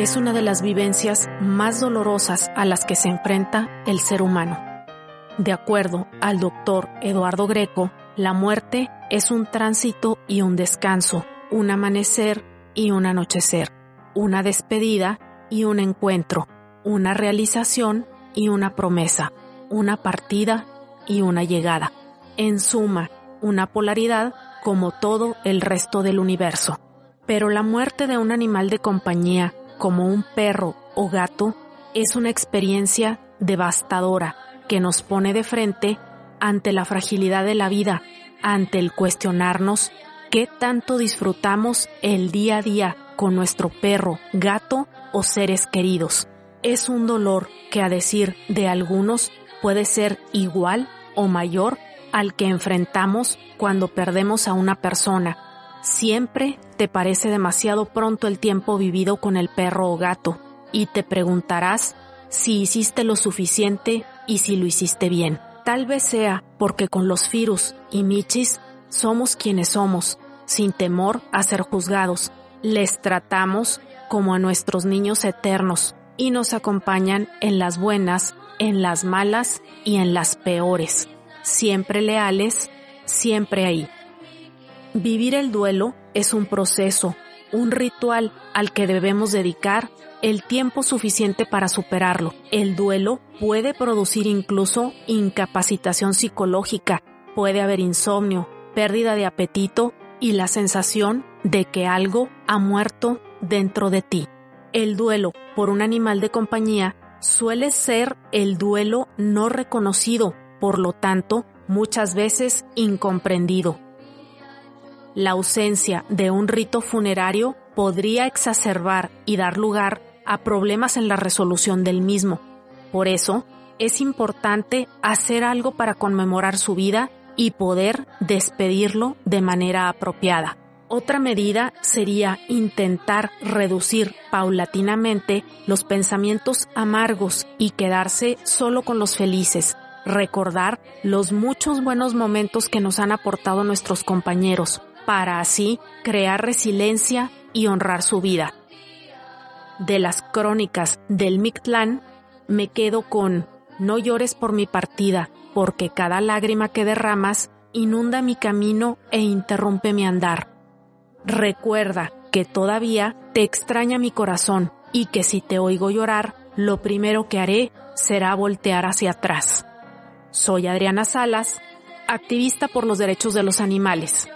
es una de las vivencias más dolorosas a las que se enfrenta el ser humano. De acuerdo al doctor Eduardo Greco, la muerte es un tránsito y un descanso, un amanecer y un anochecer, una despedida y un encuentro, una realización y una promesa, una partida y una llegada. En suma, una polaridad como todo el resto del universo. Pero la muerte de un animal de compañía, como un perro o gato, es una experiencia devastadora que nos pone de frente ante la fragilidad de la vida, ante el cuestionarnos qué tanto disfrutamos el día a día con nuestro perro, gato o seres queridos. Es un dolor que a decir de algunos puede ser igual o mayor al que enfrentamos cuando perdemos a una persona. Siempre te parece demasiado pronto el tiempo vivido con el perro o gato y te preguntarás si hiciste lo suficiente y si lo hiciste bien. Tal vez sea porque con los virus y michis somos quienes somos, sin temor a ser juzgados. Les tratamos como a nuestros niños eternos y nos acompañan en las buenas, en las malas y en las peores. Siempre leales, siempre ahí. Vivir el duelo es un proceso, un ritual al que debemos dedicar el tiempo suficiente para superarlo. El duelo puede producir incluso incapacitación psicológica, puede haber insomnio, pérdida de apetito y la sensación de que algo ha muerto dentro de ti. El duelo por un animal de compañía suele ser el duelo no reconocido, por lo tanto, muchas veces incomprendido. La ausencia de un rito funerario podría exacerbar y dar lugar a problemas en la resolución del mismo. Por eso, es importante hacer algo para conmemorar su vida y poder despedirlo de manera apropiada. Otra medida sería intentar reducir paulatinamente los pensamientos amargos y quedarse solo con los felices. Recordar los muchos buenos momentos que nos han aportado nuestros compañeros para así crear resiliencia y honrar su vida. De las crónicas del Mictlán me quedo con No llores por mi partida, porque cada lágrima que derramas inunda mi camino e interrumpe mi andar. Recuerda que todavía te extraña mi corazón y que si te oigo llorar, lo primero que haré será voltear hacia atrás. Soy Adriana Salas, activista por los derechos de los animales.